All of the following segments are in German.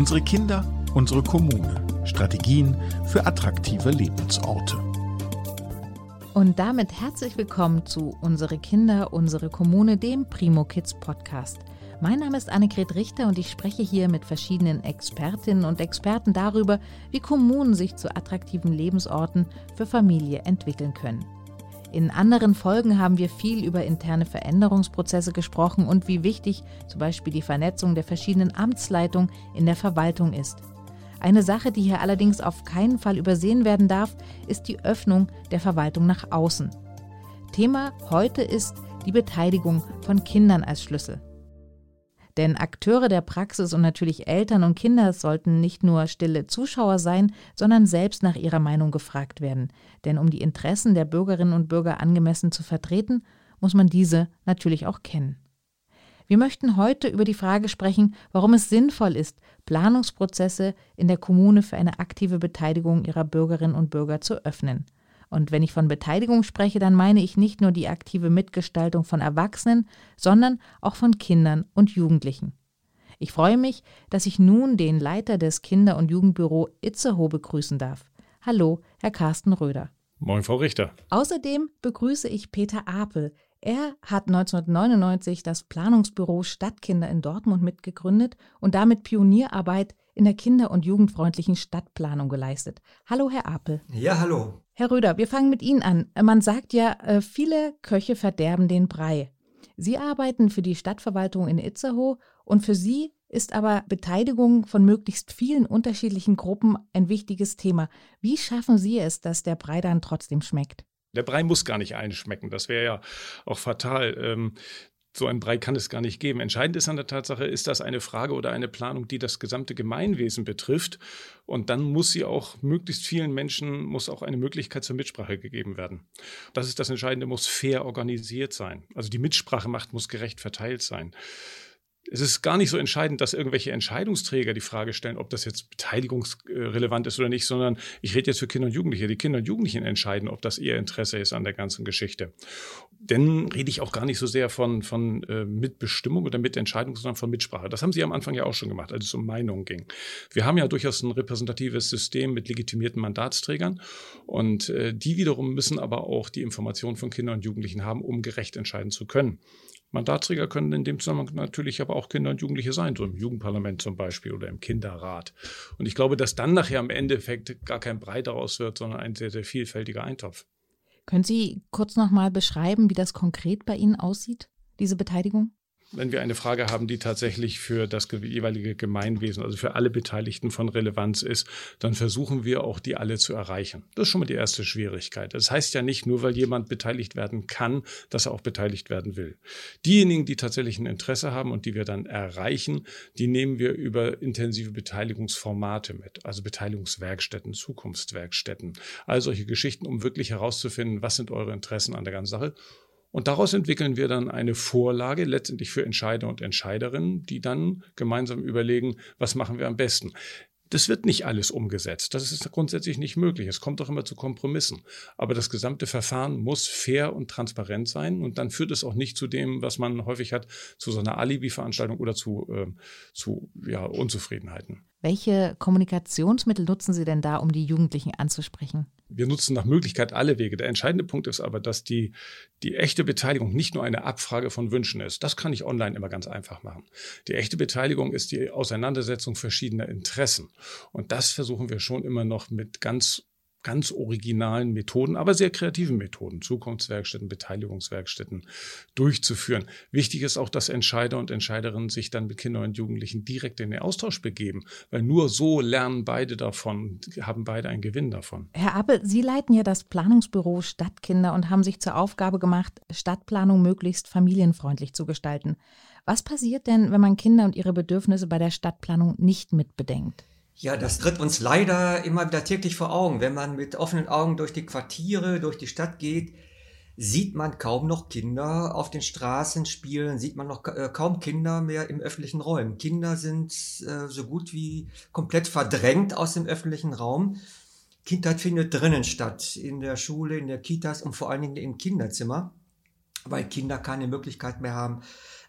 Unsere Kinder, unsere Kommune. Strategien für attraktive Lebensorte. Und damit herzlich willkommen zu Unsere Kinder, unsere Kommune, dem Primo Kids Podcast. Mein Name ist Annegret Richter und ich spreche hier mit verschiedenen Expertinnen und Experten darüber, wie Kommunen sich zu attraktiven Lebensorten für Familie entwickeln können. In anderen Folgen haben wir viel über interne Veränderungsprozesse gesprochen und wie wichtig zum Beispiel die Vernetzung der verschiedenen Amtsleitungen in der Verwaltung ist. Eine Sache, die hier allerdings auf keinen Fall übersehen werden darf, ist die Öffnung der Verwaltung nach außen. Thema heute ist die Beteiligung von Kindern als Schlüssel. Denn Akteure der Praxis und natürlich Eltern und Kinder sollten nicht nur stille Zuschauer sein, sondern selbst nach ihrer Meinung gefragt werden. Denn um die Interessen der Bürgerinnen und Bürger angemessen zu vertreten, muss man diese natürlich auch kennen. Wir möchten heute über die Frage sprechen, warum es sinnvoll ist, Planungsprozesse in der Kommune für eine aktive Beteiligung ihrer Bürgerinnen und Bürger zu öffnen. Und wenn ich von Beteiligung spreche, dann meine ich nicht nur die aktive Mitgestaltung von Erwachsenen, sondern auch von Kindern und Jugendlichen. Ich freue mich, dass ich nun den Leiter des Kinder- und Jugendbüro Itzehoe begrüßen darf. Hallo, Herr Carsten Röder. Moin, Frau Richter. Außerdem begrüße ich Peter Apel. Er hat 1999 das Planungsbüro Stadtkinder in Dortmund mitgegründet und damit Pionierarbeit in der kinder- und jugendfreundlichen Stadtplanung geleistet. Hallo, Herr Apel. Ja, hallo. Herr Röder, wir fangen mit Ihnen an. Man sagt ja, äh, viele Köche verderben den Brei. Sie arbeiten für die Stadtverwaltung in Itzehoe und für Sie ist aber Beteiligung von möglichst vielen unterschiedlichen Gruppen ein wichtiges Thema. Wie schaffen Sie es, dass der Brei dann trotzdem schmeckt? Der Brei muss gar nicht einschmecken. Das wäre ja auch fatal. Ähm, so ein Brei kann es gar nicht geben. Entscheidend ist an der Tatsache, ist das eine Frage oder eine Planung, die das gesamte Gemeinwesen betrifft. Und dann muss sie auch möglichst vielen Menschen, muss auch eine Möglichkeit zur Mitsprache gegeben werden. Das ist das Entscheidende, muss fair organisiert sein. Also die Mitsprachemacht muss gerecht verteilt sein es ist gar nicht so entscheidend, dass irgendwelche Entscheidungsträger die Frage stellen, ob das jetzt beteiligungsrelevant ist oder nicht, sondern ich rede jetzt für Kinder und Jugendliche. Die Kinder und Jugendlichen entscheiden, ob das ihr Interesse ist an der ganzen Geschichte. Denn rede ich auch gar nicht so sehr von, von äh, Mitbestimmung oder Mitentscheidung, sondern von Mitsprache. Das haben Sie am Anfang ja auch schon gemacht, als es um Meinungen ging. Wir haben ja durchaus ein repräsentatives System mit legitimierten Mandatsträgern und äh, die wiederum müssen aber auch die Informationen von Kindern und Jugendlichen haben, um gerecht entscheiden zu können. Mandatsträger können in dem Zusammenhang natürlich aber auch Kinder und Jugendliche sein, so im Jugendparlament zum Beispiel oder im Kinderrat. Und ich glaube, dass dann nachher am Endeffekt gar kein Brei daraus wird, sondern ein sehr, sehr vielfältiger Eintopf. Können Sie kurz nochmal beschreiben, wie das konkret bei Ihnen aussieht, diese Beteiligung? Wenn wir eine Frage haben, die tatsächlich für das jeweilige Gemeinwesen, also für alle Beteiligten von Relevanz ist, dann versuchen wir auch, die alle zu erreichen. Das ist schon mal die erste Schwierigkeit. Das heißt ja nicht nur, weil jemand beteiligt werden kann, dass er auch beteiligt werden will. Diejenigen, die tatsächlich ein Interesse haben und die wir dann erreichen, die nehmen wir über intensive Beteiligungsformate mit, also Beteiligungswerkstätten, Zukunftswerkstätten, all solche Geschichten, um wirklich herauszufinden, was sind eure Interessen an der ganzen Sache und daraus entwickeln wir dann eine Vorlage letztendlich für Entscheider und Entscheiderinnen, die dann gemeinsam überlegen, was machen wir am besten. Das wird nicht alles umgesetzt. Das ist grundsätzlich nicht möglich. Es kommt auch immer zu Kompromissen. Aber das gesamte Verfahren muss fair und transparent sein. Und dann führt es auch nicht zu dem, was man häufig hat, zu so einer Alibi-Veranstaltung oder zu, äh, zu ja, Unzufriedenheiten. Welche Kommunikationsmittel nutzen Sie denn da, um die Jugendlichen anzusprechen? Wir nutzen nach Möglichkeit alle Wege. Der entscheidende Punkt ist aber, dass die, die echte Beteiligung nicht nur eine Abfrage von Wünschen ist. Das kann ich online immer ganz einfach machen. Die echte Beteiligung ist die Auseinandersetzung verschiedener Interessen. Und das versuchen wir schon immer noch mit ganz ganz originalen Methoden, aber sehr kreativen Methoden, Zukunftswerkstätten, Beteiligungswerkstätten durchzuführen. Wichtig ist auch, dass Entscheider und Entscheiderinnen sich dann mit Kindern und Jugendlichen direkt in den Austausch begeben, weil nur so lernen beide davon, haben beide einen Gewinn davon. Herr Appel, Sie leiten ja das Planungsbüro Stadtkinder und haben sich zur Aufgabe gemacht, Stadtplanung möglichst familienfreundlich zu gestalten. Was passiert denn, wenn man Kinder und ihre Bedürfnisse bei der Stadtplanung nicht mitbedenkt? Ja, das tritt uns leider immer wieder täglich vor Augen. Wenn man mit offenen Augen durch die Quartiere, durch die Stadt geht, sieht man kaum noch Kinder auf den Straßen spielen, sieht man noch äh, kaum Kinder mehr im öffentlichen Räumen. Kinder sind äh, so gut wie komplett verdrängt aus dem öffentlichen Raum. Kindheit findet drinnen statt, in der Schule, in der Kitas und vor allen Dingen im Kinderzimmer, weil Kinder keine Möglichkeit mehr haben,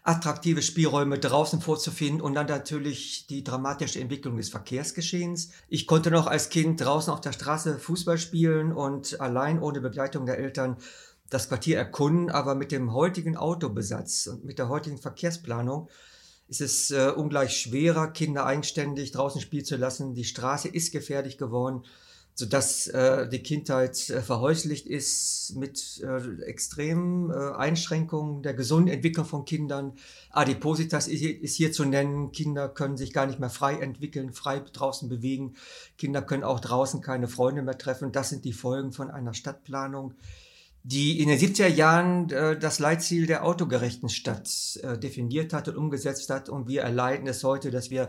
attraktive Spielräume draußen vorzufinden und dann natürlich die dramatische Entwicklung des Verkehrsgeschehens. Ich konnte noch als Kind draußen auf der Straße Fußball spielen und allein ohne Begleitung der Eltern das Quartier erkunden, aber mit dem heutigen Autobesatz und mit der heutigen Verkehrsplanung ist es äh, ungleich schwerer, Kinder eigenständig draußen spielen zu lassen. Die Straße ist gefährlich geworden sodass äh, die Kindheit äh, verhäuslicht ist mit äh, extremen äh, Einschränkungen der gesunden Entwicklung von Kindern. Adipositas ist hier, ist hier zu nennen. Kinder können sich gar nicht mehr frei entwickeln, frei draußen bewegen. Kinder können auch draußen keine Freunde mehr treffen. Das sind die Folgen von einer Stadtplanung, die in den 70er Jahren äh, das Leitziel der autogerechten Stadt äh, definiert hat und umgesetzt hat. Und wir erleiden es heute, dass wir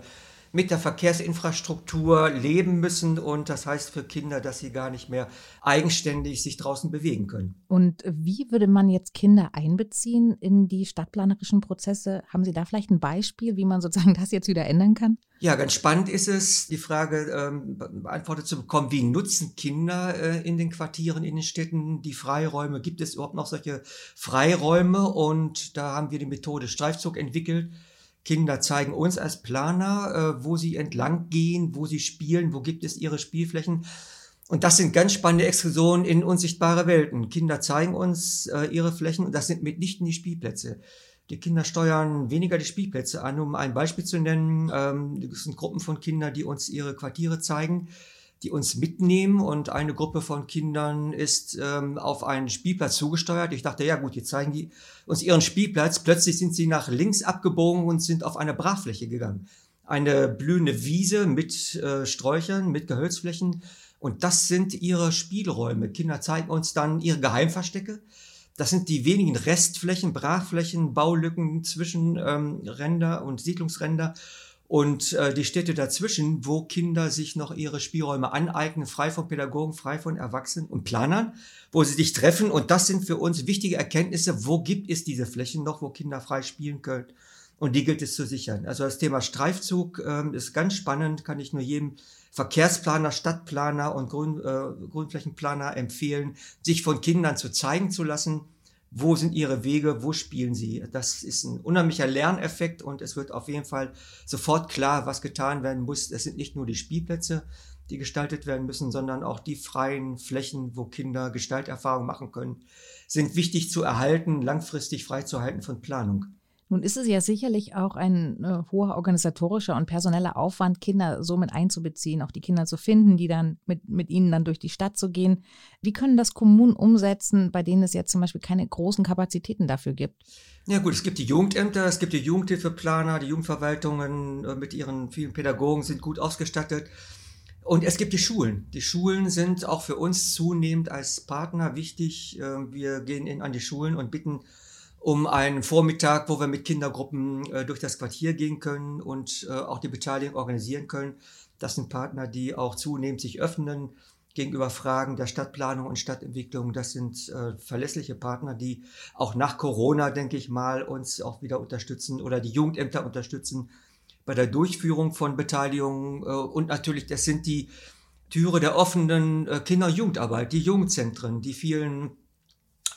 mit der Verkehrsinfrastruktur leben müssen und das heißt für Kinder, dass sie gar nicht mehr eigenständig sich draußen bewegen können. Und wie würde man jetzt Kinder einbeziehen in die stadtplanerischen Prozesse? Haben Sie da vielleicht ein Beispiel, wie man sozusagen das jetzt wieder ändern kann? Ja, ganz spannend ist es, die Frage ähm, beantwortet zu bekommen, wie nutzen Kinder äh, in den Quartieren, in den Städten die Freiräume? Gibt es überhaupt noch solche Freiräume? Und da haben wir die Methode Streifzug entwickelt Kinder zeigen uns als Planer, äh, wo sie entlang gehen, wo sie spielen, wo gibt es ihre Spielflächen. Und das sind ganz spannende Exkursionen in unsichtbare Welten. Kinder zeigen uns äh, ihre Flächen und das sind mitnichten die Spielplätze. Die Kinder steuern weniger die Spielplätze an, um ein Beispiel zu nennen. Ähm, das sind Gruppen von Kindern, die uns ihre Quartiere zeigen die uns mitnehmen und eine Gruppe von Kindern ist ähm, auf einen Spielplatz zugesteuert. Ich dachte, ja gut, jetzt zeigen die uns ihren Spielplatz. Plötzlich sind sie nach links abgebogen und sind auf eine Brachfläche gegangen. Eine blühende Wiese mit äh, Sträuchern, mit Gehölzflächen. Und das sind ihre Spielräume. Kinder zeigen uns dann ihre Geheimverstecke. Das sind die wenigen Restflächen, Brachflächen, Baulücken zwischen ähm, Ränder und Siedlungsränder und äh, die Städte dazwischen, wo Kinder sich noch ihre Spielräume aneignen, frei von Pädagogen, frei von Erwachsenen und Planern, wo sie sich treffen. Und das sind für uns wichtige Erkenntnisse. Wo gibt es diese Flächen noch, wo Kinder frei spielen können? Und die gilt es zu sichern. Also das Thema Streifzug ähm, ist ganz spannend, kann ich nur jedem Verkehrsplaner, Stadtplaner und Grün, äh, Grünflächenplaner empfehlen, sich von Kindern zu zeigen zu lassen wo sind ihre Wege, wo spielen sie. Das ist ein unheimlicher Lerneffekt und es wird auf jeden Fall sofort klar, was getan werden muss. Es sind nicht nur die Spielplätze, die gestaltet werden müssen, sondern auch die freien Flächen, wo Kinder Gestalterfahrung machen können, sind wichtig zu erhalten, langfristig freizuhalten von Planung. Nun ist es ja sicherlich auch ein äh, hoher organisatorischer und personeller Aufwand, Kinder so mit einzubeziehen, auch die Kinder zu finden, die dann mit, mit ihnen dann durch die Stadt zu gehen. Wie können das Kommunen umsetzen, bei denen es jetzt zum Beispiel keine großen Kapazitäten dafür gibt? Ja gut, es gibt die Jugendämter, es gibt die Jugendhilfeplaner, die Jugendverwaltungen äh, mit ihren vielen Pädagogen sind gut ausgestattet. Und es gibt die Schulen. Die Schulen sind auch für uns zunehmend als Partner wichtig. Äh, wir gehen in, an die Schulen und bitten um einen Vormittag, wo wir mit Kindergruppen äh, durch das Quartier gehen können und äh, auch die Beteiligung organisieren können. Das sind Partner, die auch zunehmend sich öffnen gegenüber Fragen der Stadtplanung und Stadtentwicklung. Das sind äh, verlässliche Partner, die auch nach Corona, denke ich mal, uns auch wieder unterstützen oder die Jugendämter unterstützen bei der Durchführung von Beteiligungen. Äh, und natürlich, das sind die Türe der offenen äh, Kinder- und Jugendarbeit, die Jugendzentren, die vielen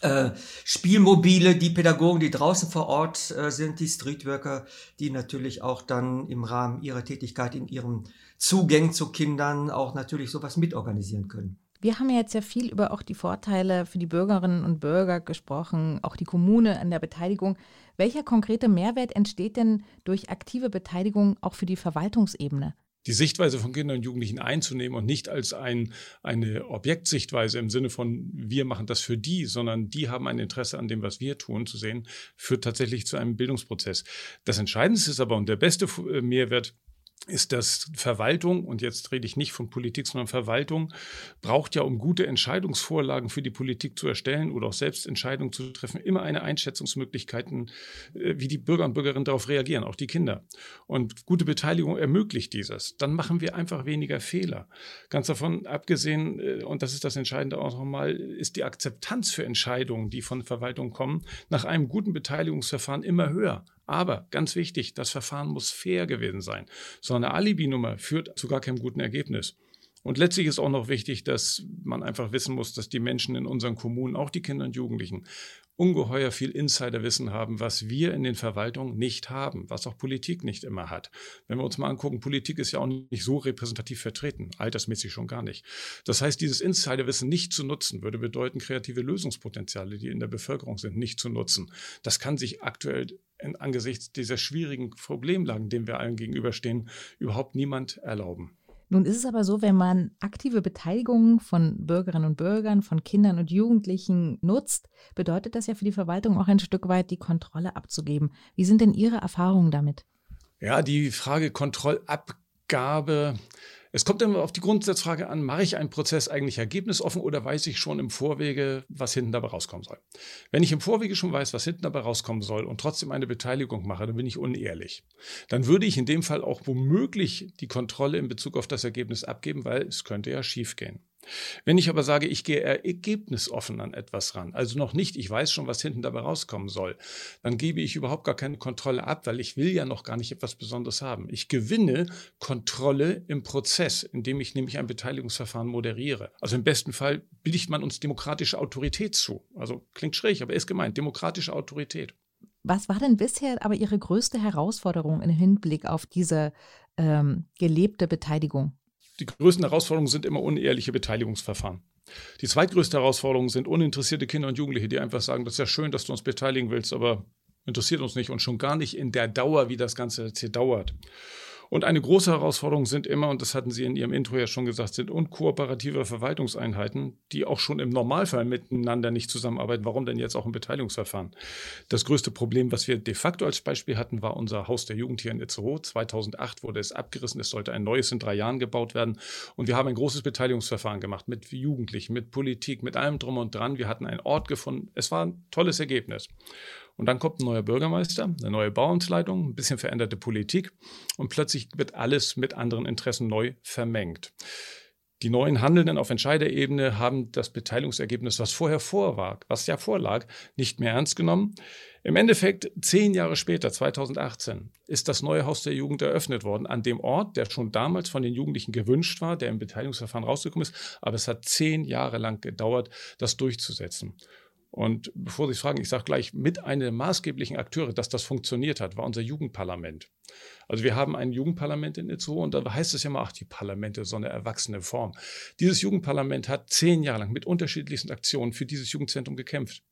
äh, Spielmobile, die Pädagogen, die draußen vor Ort äh, sind, die Streetworker, die natürlich auch dann im Rahmen ihrer Tätigkeit in ihrem Zugang zu Kindern auch natürlich sowas mitorganisieren können. Wir haben ja jetzt ja viel über auch die Vorteile für die Bürgerinnen und Bürger gesprochen, auch die Kommune an der Beteiligung. Welcher konkrete Mehrwert entsteht denn durch aktive Beteiligung auch für die Verwaltungsebene? Die Sichtweise von Kindern und Jugendlichen einzunehmen und nicht als ein, eine Objektsichtweise im Sinne von wir machen das für die, sondern die haben ein Interesse an dem, was wir tun, zu sehen, führt tatsächlich zu einem Bildungsprozess. Das Entscheidendste ist aber und der beste äh, Mehrwert ist, dass Verwaltung, und jetzt rede ich nicht von Politik, sondern Verwaltung, braucht ja, um gute Entscheidungsvorlagen für die Politik zu erstellen oder auch selbst Entscheidungen zu treffen, immer eine Einschätzungsmöglichkeiten, äh, wie die Bürger und Bürgerinnen darauf reagieren, auch die Kinder. Und gute Beteiligung ermöglicht dieses. Dann machen wir einfach weniger Fehler. Ganz davon abgesehen, äh, und das ist das Entscheidende auch nochmal, ist die Akzeptanz für Entscheidungen, die von Verwaltung kommen, nach einem guten Beteiligungsverfahren immer höher. Aber ganz wichtig, das Verfahren muss fair gewesen sein. So eine Alibi-Nummer führt zu gar keinem guten Ergebnis. Und letztlich ist auch noch wichtig, dass man einfach wissen muss, dass die Menschen in unseren Kommunen, auch die Kinder und Jugendlichen, ungeheuer viel Insiderwissen haben, was wir in den Verwaltungen nicht haben, was auch Politik nicht immer hat. Wenn wir uns mal angucken, Politik ist ja auch nicht so repräsentativ vertreten, altersmäßig schon gar nicht. Das heißt, dieses Insiderwissen nicht zu nutzen, würde bedeuten, kreative Lösungspotenziale, die in der Bevölkerung sind, nicht zu nutzen. Das kann sich aktuell in, angesichts dieser schwierigen Problemlagen, denen wir allen gegenüberstehen, überhaupt niemand erlauben. Nun ist es aber so, wenn man aktive Beteiligung von Bürgerinnen und Bürgern, von Kindern und Jugendlichen nutzt, bedeutet das ja für die Verwaltung auch ein Stück weit die Kontrolle abzugeben. Wie sind denn Ihre Erfahrungen damit? Ja, die Frage Kontrollabgabe es kommt immer auf die Grundsatzfrage an, mache ich einen Prozess eigentlich ergebnisoffen oder weiß ich schon im Vorwege, was hinten dabei rauskommen soll? Wenn ich im Vorwege schon weiß, was hinten dabei rauskommen soll und trotzdem eine Beteiligung mache, dann bin ich unehrlich. Dann würde ich in dem Fall auch womöglich die Kontrolle in Bezug auf das Ergebnis abgeben, weil es könnte ja schiefgehen. Wenn ich aber sage, ich gehe ergebnisoffen an etwas ran, also noch nicht, ich weiß schon, was hinten dabei rauskommen soll, dann gebe ich überhaupt gar keine Kontrolle ab, weil ich will ja noch gar nicht etwas Besonderes haben. Ich gewinne Kontrolle im Prozess, indem ich nämlich ein Beteiligungsverfahren moderiere. Also im besten Fall billigt man uns demokratische Autorität zu. Also klingt schräg, aber ist gemeint, demokratische Autorität. Was war denn bisher aber Ihre größte Herausforderung im Hinblick auf diese ähm, gelebte Beteiligung? Die größten Herausforderungen sind immer unehrliche Beteiligungsverfahren. Die zweitgrößte Herausforderung sind uninteressierte Kinder und Jugendliche, die einfach sagen, das ist ja schön, dass du uns beteiligen willst, aber interessiert uns nicht und schon gar nicht in der Dauer, wie das Ganze jetzt hier dauert. Und eine große Herausforderung sind immer, und das hatten Sie in Ihrem Intro ja schon gesagt, sind unkooperative Verwaltungseinheiten, die auch schon im Normalfall miteinander nicht zusammenarbeiten. Warum denn jetzt auch im Beteiligungsverfahren? Das größte Problem, was wir de facto als Beispiel hatten, war unser Haus der Jugend hier in Itzehoe. 2008 wurde es abgerissen. Es sollte ein neues in drei Jahren gebaut werden. Und wir haben ein großes Beteiligungsverfahren gemacht mit Jugendlichen, mit Politik, mit allem drum und dran. Wir hatten einen Ort gefunden. Es war ein tolles Ergebnis. Und dann kommt ein neuer Bürgermeister, eine neue Bauamtsleitung, ein bisschen veränderte Politik und plötzlich wird alles mit anderen Interessen neu vermengt. Die neuen Handelnden auf Entscheiderebene haben das Beteiligungsergebnis, was vorher vorlag, was ja vorlag, nicht mehr ernst genommen. Im Endeffekt, zehn Jahre später, 2018, ist das neue Haus der Jugend eröffnet worden, an dem Ort, der schon damals von den Jugendlichen gewünscht war, der im Beteiligungsverfahren rausgekommen ist. Aber es hat zehn Jahre lang gedauert, das durchzusetzen. Und bevor Sie es fragen, ich sage gleich, mit einer der maßgeblichen Akteure, dass das funktioniert hat, war unser Jugendparlament. Also wir haben ein Jugendparlament in Itzehoe und da heißt es ja immer, ach, die Parlamente, so eine erwachsene Form. Dieses Jugendparlament hat zehn Jahre lang mit unterschiedlichsten Aktionen für dieses Jugendzentrum gekämpft.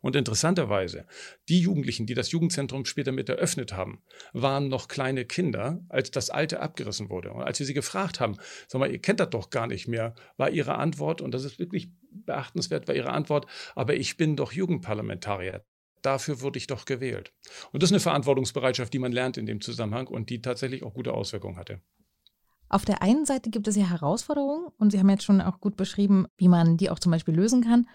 Und interessanterweise, die Jugendlichen, die das Jugendzentrum später mit eröffnet haben, waren noch kleine Kinder, als das alte abgerissen wurde. Und als wir sie gefragt haben, sag mal, ihr kennt das doch gar nicht mehr, war ihre Antwort, und das ist wirklich beachtenswert, war ihre Antwort, aber ich bin doch Jugendparlamentarier. Dafür wurde ich doch gewählt. Und das ist eine Verantwortungsbereitschaft, die man lernt in dem Zusammenhang und die tatsächlich auch gute Auswirkungen hatte. Auf der einen Seite gibt es ja Herausforderungen und Sie haben jetzt schon auch gut beschrieben, wie man die auch zum Beispiel lösen kann.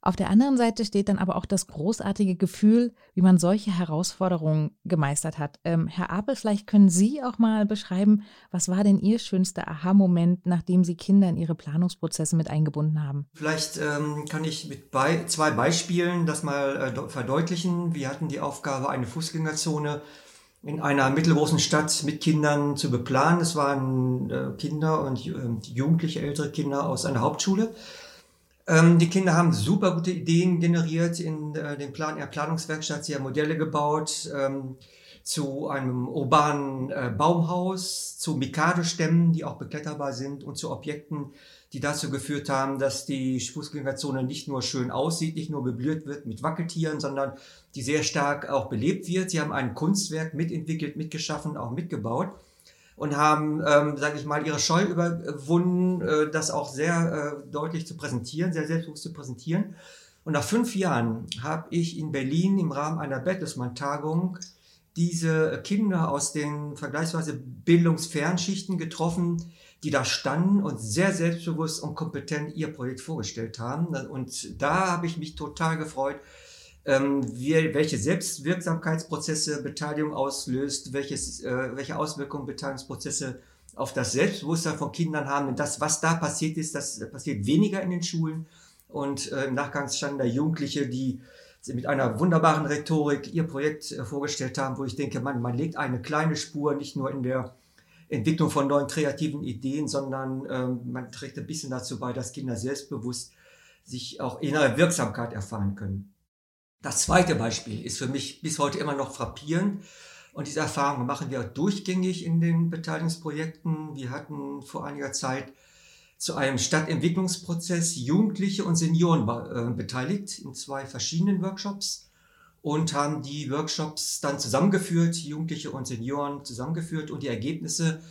Auf der anderen Seite steht dann aber auch das großartige Gefühl, wie man solche Herausforderungen gemeistert hat. Ähm, Herr Apel, vielleicht können Sie auch mal beschreiben, was war denn Ihr schönster Aha-Moment, nachdem Sie Kinder in Ihre Planungsprozesse mit eingebunden haben? Vielleicht ähm, kann ich mit bei, zwei Beispielen das mal äh, verdeutlichen. Wir hatten die Aufgabe, eine Fußgängerzone in einer mittelgroßen Stadt mit Kindern zu beplanen. Es waren äh, Kinder und äh, jugendliche ältere Kinder aus einer Hauptschule. Ähm, die Kinder haben super gute Ideen generiert in äh, den Plan, der Planungswerkstatt. Sie haben Modelle gebaut ähm, zu einem urbanen äh, Baumhaus, zu Mikado-Stämmen, die auch bekletterbar sind und zu Objekten, die dazu geführt haben, dass die Fußgängerzone nicht nur schön aussieht, nicht nur möbliert wird mit Wackeltieren, sondern die sehr stark auch belebt wird. Sie haben ein Kunstwerk mitentwickelt, mitgeschaffen, auch mitgebaut und haben, ähm, sage ich mal, ihre Scheu überwunden, äh, das auch sehr äh, deutlich zu präsentieren, sehr selbstbewusst zu präsentieren. Und nach fünf Jahren habe ich in Berlin im Rahmen einer Bertelsmann-Tagung diese Kinder aus den vergleichsweise bildungsfernschichten getroffen, die da standen und sehr selbstbewusst und kompetent ihr Projekt vorgestellt haben. Und da habe ich mich total gefreut, ähm, wie, welche Selbstwirksamkeitsprozesse Beteiligung auslöst, welches, äh, welche Auswirkungen Beteiligungsprozesse auf das Selbstbewusstsein von Kindern haben. Und das, was da passiert ist, das passiert weniger in den Schulen. Und äh, im Nachgang standen da Jugendliche, die mit einer wunderbaren Rhetorik ihr Projekt äh, vorgestellt haben, wo ich denke, man, man legt eine kleine Spur nicht nur in der Entwicklung von neuen kreativen Ideen, sondern ähm, man trägt ein bisschen dazu bei, dass Kinder selbstbewusst sich auch innere Wirksamkeit erfahren können. Das zweite Beispiel ist für mich bis heute immer noch frappierend. Und diese Erfahrung machen wir durchgängig in den Beteiligungsprojekten. Wir hatten vor einiger Zeit zu einem Stadtentwicklungsprozess Jugendliche und Senioren äh, beteiligt in zwei verschiedenen Workshops und haben die Workshops dann zusammengeführt, Jugendliche und Senioren zusammengeführt und die Ergebnisse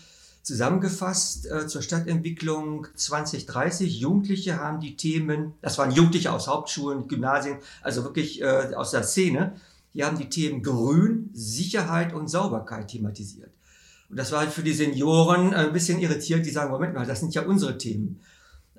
zusammengefasst äh, zur Stadtentwicklung 2030. Jugendliche haben die Themen, das waren Jugendliche aus Hauptschulen, Gymnasien, also wirklich äh, aus der Szene, die haben die Themen Grün, Sicherheit und Sauberkeit thematisiert. Und das war halt für die Senioren ein bisschen irritierend, die sagen, Moment mal, das sind ja unsere Themen.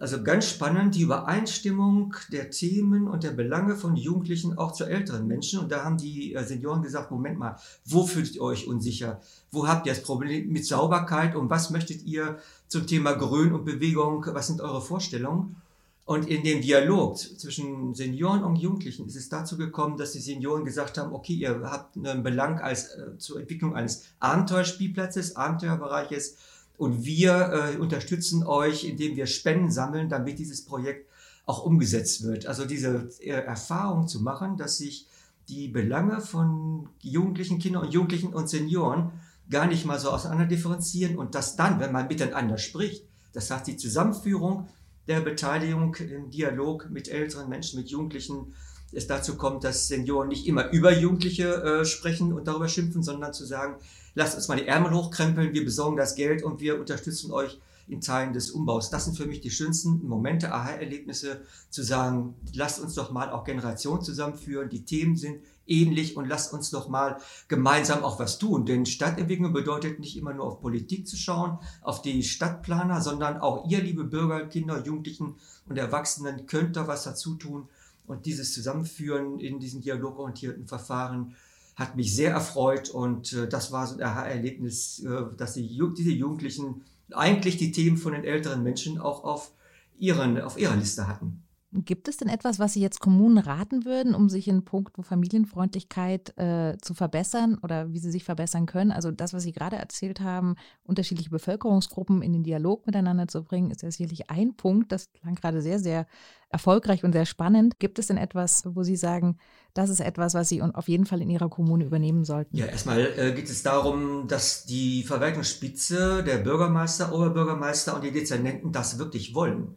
Also ganz spannend, die Übereinstimmung der Themen und der Belange von Jugendlichen auch zu älteren Menschen. Und da haben die äh, Senioren gesagt, Moment mal, wo fühlt ihr euch unsicher? Wo habt ihr das Problem mit Sauberkeit? Und was möchtet ihr zum Thema Grün und Bewegung? Was sind eure Vorstellungen? Und in dem Dialog zwischen Senioren und Jugendlichen ist es dazu gekommen, dass die Senioren gesagt haben, okay, ihr habt einen Belang als, äh, zur Entwicklung eines Abenteuerspielplatzes, Abenteuerbereiches und wir äh, unterstützen euch, indem wir Spenden sammeln, damit dieses Projekt auch umgesetzt wird. Also diese äh, Erfahrung zu machen, dass sich die Belange von Jugendlichen, Kindern und Jugendlichen und Senioren gar nicht mal so auseinander differenzieren und dass dann, wenn man miteinander spricht, das heißt die Zusammenführung der Beteiligung im Dialog mit älteren Menschen, mit Jugendlichen, es dazu kommt, dass Senioren nicht immer über Jugendliche äh, sprechen und darüber schimpfen, sondern zu sagen, lasst uns mal die Ärmel hochkrempeln, wir besorgen das Geld und wir unterstützen euch in Teilen des Umbaus. Das sind für mich die schönsten Momente, Aha-Erlebnisse, zu sagen, lasst uns doch mal auch Generationen zusammenführen, die Themen sind ähnlich und lasst uns doch mal gemeinsam auch was tun. Denn Stadtentwicklung bedeutet nicht immer nur auf Politik zu schauen, auf die Stadtplaner, sondern auch ihr, liebe Bürger, Kinder, Jugendlichen und Erwachsenen, könnt da was dazu tun. Und dieses Zusammenführen in diesen dialogorientierten Verfahren hat mich sehr erfreut und äh, das war so ein Aha-Erlebnis, äh, dass die, diese Jugendlichen eigentlich die Themen von den älteren Menschen auch auf, ihren, auf ihrer Liste hatten. Gibt es denn etwas, was Sie jetzt Kommunen raten würden, um sich in puncto Familienfreundlichkeit äh, zu verbessern oder wie sie sich verbessern können? Also das, was Sie gerade erzählt haben, unterschiedliche Bevölkerungsgruppen in den Dialog miteinander zu bringen, ist ja sicherlich ein Punkt. Das klang gerade sehr, sehr erfolgreich und sehr spannend. Gibt es denn etwas, wo Sie sagen, das ist etwas, was Sie auf jeden Fall in Ihrer Kommune übernehmen sollten? Ja, erstmal äh, geht es darum, dass die Verwaltungsspitze, der Bürgermeister, Oberbürgermeister und die Dezernenten das wirklich wollen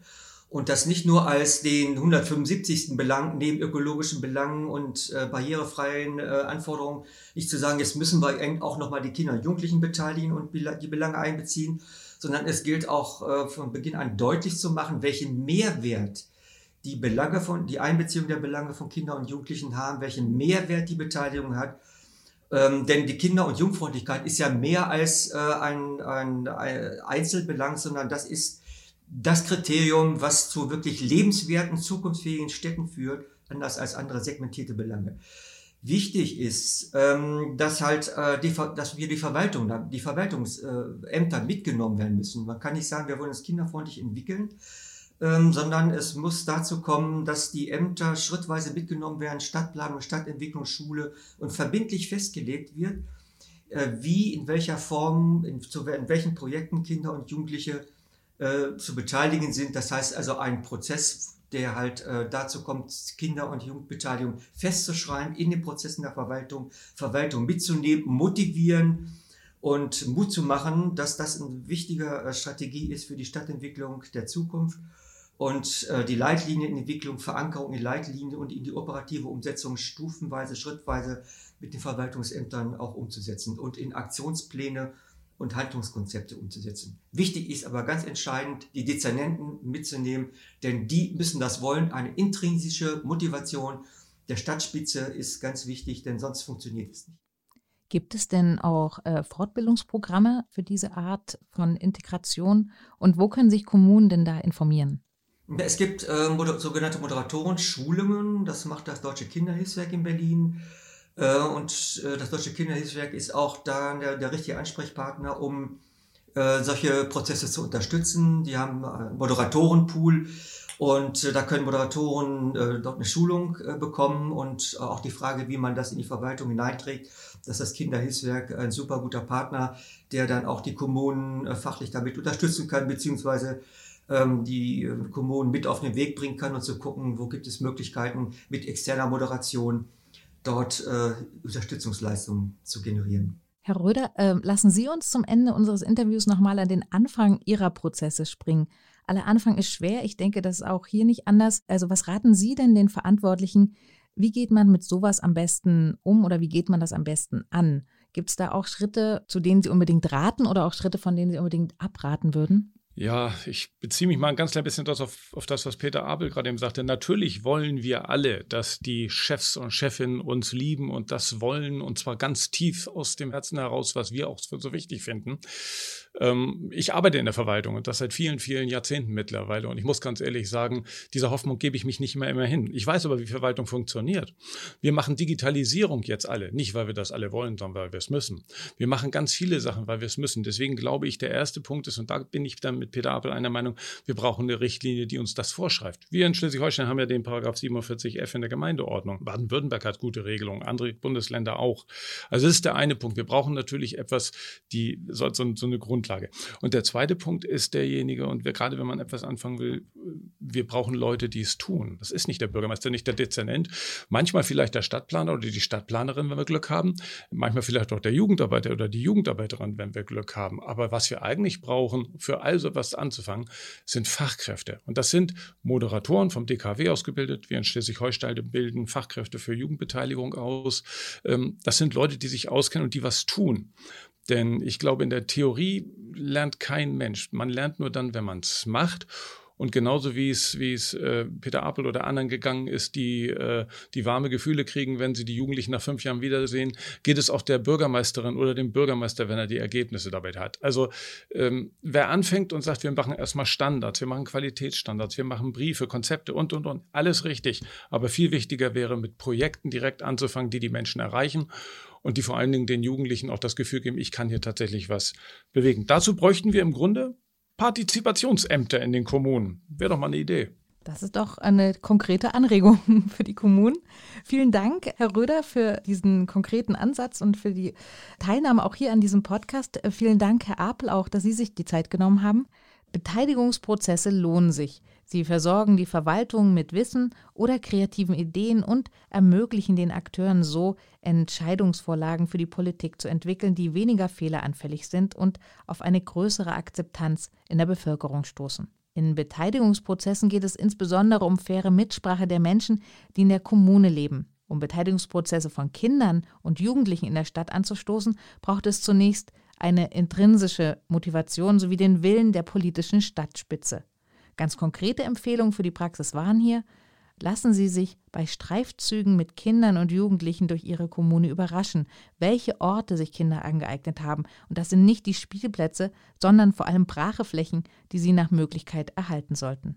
und das nicht nur als den 175. Belang neben ökologischen Belangen und äh, barrierefreien äh, Anforderungen, nicht zu sagen, jetzt müssen wir auch nochmal die Kinder und Jugendlichen beteiligen und die Belange einbeziehen, sondern es gilt auch äh, von Beginn an deutlich zu machen, welchen Mehrwert die Belange von, die Einbeziehung der Belange von Kindern und Jugendlichen haben, welchen Mehrwert die Beteiligung hat. Ähm, denn die Kinder- und Jugendfreundlichkeit ist ja mehr als äh, ein, ein, ein Einzelbelang, sondern das ist das Kriterium, was zu wirklich lebenswerten, zukunftsfähigen Städten führt, anders als andere segmentierte Belange. Wichtig ist, ähm, dass halt äh, dass wir die Verwaltung, die Verwaltungsämter mitgenommen werden müssen. Man kann nicht sagen, wir wollen uns kinderfreundlich entwickeln, ähm, sondern es muss dazu kommen, dass die Ämter schrittweise mitgenommen werden, Stadtplanung, Stadtentwicklung, Schule und verbindlich festgelegt wird, äh, wie, in welcher Form, in, in welchen Projekten Kinder und Jugendliche äh, zu beteiligen sind. Das heißt also ein Prozess, der halt äh, dazu kommt, Kinder- und Jugendbeteiligung festzuschreiben in den Prozessen der Verwaltung, Verwaltung mitzunehmen, motivieren und Mut zu machen, dass das eine wichtige äh, Strategie ist für die Stadtentwicklung der Zukunft und äh, die Leitlinienentwicklung, Verankerung in Leitlinien und in die operative Umsetzung stufenweise, schrittweise mit den Verwaltungsämtern auch umzusetzen und in Aktionspläne und Haltungskonzepte umzusetzen. Wichtig ist aber ganz entscheidend, die Dezernenten mitzunehmen, denn die müssen das wollen. Eine intrinsische Motivation der Stadtspitze ist ganz wichtig, denn sonst funktioniert es nicht. Gibt es denn auch äh, Fortbildungsprogramme für diese Art von Integration und wo können sich Kommunen denn da informieren? Es gibt äh, moder sogenannte Moderatoren-Schulungen, das macht das Deutsche Kinderhilfswerk in Berlin. Äh, und äh, das Deutsche Kinderhilfswerk ist auch da der, der richtige Ansprechpartner, um äh, solche Prozesse zu unterstützen. Die haben einen Moderatorenpool Und da können Moderatoren dort eine Schulung bekommen und auch die Frage, wie man das in die Verwaltung hineinträgt. Das ist das Kinderhilfswerk ein super guter Partner, der dann auch die Kommunen fachlich damit unterstützen kann, beziehungsweise ähm, die Kommunen mit auf den Weg bringen kann und zu gucken, wo gibt es Möglichkeiten mit externer Moderation dort äh, Unterstützungsleistungen zu generieren. Herr Röder, äh, lassen Sie uns zum Ende unseres Interviews nochmal an den Anfang Ihrer Prozesse springen. Aller Anfang ist schwer. Ich denke, das ist auch hier nicht anders. Also was raten Sie denn den Verantwortlichen? Wie geht man mit sowas am besten um oder wie geht man das am besten an? Gibt es da auch Schritte, zu denen Sie unbedingt raten oder auch Schritte, von denen Sie unbedingt abraten würden? Ja, ich beziehe mich mal ein ganz klein bisschen auf, auf das, was Peter Abel gerade eben sagte. Natürlich wollen wir alle, dass die Chefs und Chefinnen uns lieben und das wollen und zwar ganz tief aus dem Herzen heraus, was wir auch so wichtig finden. Ähm, ich arbeite in der Verwaltung und das seit vielen, vielen Jahrzehnten mittlerweile und ich muss ganz ehrlich sagen, dieser Hoffnung gebe ich mich nicht mehr immer hin. Ich weiß aber, wie Verwaltung funktioniert. Wir machen Digitalisierung jetzt alle, nicht weil wir das alle wollen, sondern weil wir es müssen. Wir machen ganz viele Sachen, weil wir es müssen. Deswegen glaube ich, der erste Punkt ist, und da bin ich dann mit Peter Apel einer Meinung, wir brauchen eine Richtlinie, die uns das vorschreibt. Wir in Schleswig-Holstein haben ja den Paragraph 47f in der Gemeindeordnung. Baden-Württemberg hat gute Regelungen, andere Bundesländer auch. Also das ist der eine Punkt. Wir brauchen natürlich etwas, die so, so, so eine Grundlage. Und der zweite Punkt ist derjenige, und wir, gerade wenn man etwas anfangen will, wir brauchen Leute, die es tun. Das ist nicht der Bürgermeister, nicht der Dezernent. Manchmal vielleicht der Stadtplaner oder die Stadtplanerin, wenn wir Glück haben. Manchmal vielleicht auch der Jugendarbeiter oder die Jugendarbeiterin, wenn wir Glück haben. Aber was wir eigentlich brauchen für all so etwas anzufangen, sind Fachkräfte. Und das sind Moderatoren vom DKW ausgebildet. Wir in Schleswig-Holstein bilden Fachkräfte für Jugendbeteiligung aus. Ähm, das sind Leute, die sich auskennen und die was tun. Denn ich glaube, in der Theorie lernt kein Mensch. Man lernt nur dann, wenn man es macht. Und genauso wie es, wie es äh, Peter Apel oder anderen gegangen ist, die, äh, die warme Gefühle kriegen, wenn sie die Jugendlichen nach fünf Jahren wiedersehen, geht es auch der Bürgermeisterin oder dem Bürgermeister, wenn er die Ergebnisse dabei hat. Also ähm, wer anfängt und sagt, wir machen erstmal Standards, wir machen Qualitätsstandards, wir machen Briefe, Konzepte und, und, und, alles richtig. Aber viel wichtiger wäre, mit Projekten direkt anzufangen, die die Menschen erreichen und die vor allen Dingen den Jugendlichen auch das Gefühl geben, ich kann hier tatsächlich was bewegen. Dazu bräuchten wir im Grunde Partizipationsämter in den Kommunen. Wäre doch mal eine Idee. Das ist doch eine konkrete Anregung für die Kommunen. Vielen Dank, Herr Röder, für diesen konkreten Ansatz und für die Teilnahme auch hier an diesem Podcast. Vielen Dank, Herr Apel, auch, dass Sie sich die Zeit genommen haben. Beteiligungsprozesse lohnen sich. Sie versorgen die Verwaltung mit Wissen oder kreativen Ideen und ermöglichen den Akteuren so, Entscheidungsvorlagen für die Politik zu entwickeln, die weniger fehleranfällig sind und auf eine größere Akzeptanz in der Bevölkerung stoßen. In Beteiligungsprozessen geht es insbesondere um faire Mitsprache der Menschen, die in der Kommune leben. Um Beteiligungsprozesse von Kindern und Jugendlichen in der Stadt anzustoßen, braucht es zunächst eine intrinsische Motivation sowie den Willen der politischen Stadtspitze. Ganz konkrete Empfehlungen für die Praxis waren hier, lassen Sie sich bei Streifzügen mit Kindern und Jugendlichen durch Ihre Kommune überraschen, welche Orte sich Kinder angeeignet haben. Und das sind nicht die Spielplätze, sondern vor allem Bracheflächen, die Sie nach Möglichkeit erhalten sollten.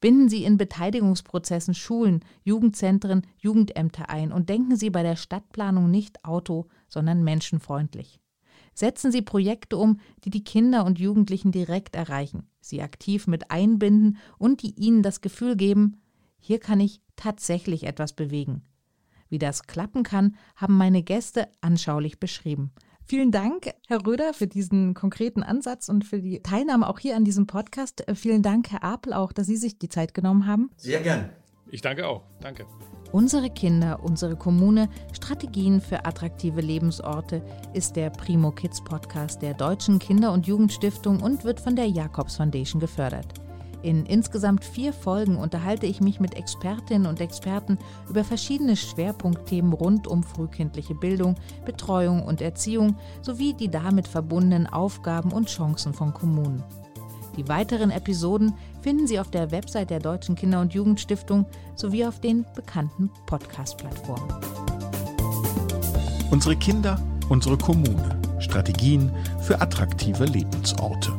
Binden Sie in Beteiligungsprozessen Schulen, Jugendzentren, Jugendämter ein und denken Sie bei der Stadtplanung nicht auto, sondern menschenfreundlich. Setzen Sie Projekte um, die die Kinder und Jugendlichen direkt erreichen, sie aktiv mit einbinden und die ihnen das Gefühl geben, hier kann ich tatsächlich etwas bewegen. Wie das klappen kann, haben meine Gäste anschaulich beschrieben. Vielen Dank, Herr Röder, für diesen konkreten Ansatz und für die Teilnahme auch hier an diesem Podcast. Vielen Dank, Herr Apel, auch, dass Sie sich die Zeit genommen haben. Sehr gern. Ich danke auch. Danke. Unsere Kinder, unsere Kommune, Strategien für attraktive Lebensorte ist der Primo Kids Podcast der Deutschen Kinder- und Jugendstiftung und wird von der Jakobs Foundation gefördert. In insgesamt vier Folgen unterhalte ich mich mit Expertinnen und Experten über verschiedene Schwerpunktthemen rund um frühkindliche Bildung, Betreuung und Erziehung sowie die damit verbundenen Aufgaben und Chancen von Kommunen. Die weiteren Episoden finden Sie auf der Website der Deutschen Kinder- und Jugendstiftung sowie auf den bekannten Podcast-Plattformen. Unsere Kinder, unsere Kommune. Strategien für attraktive Lebensorte.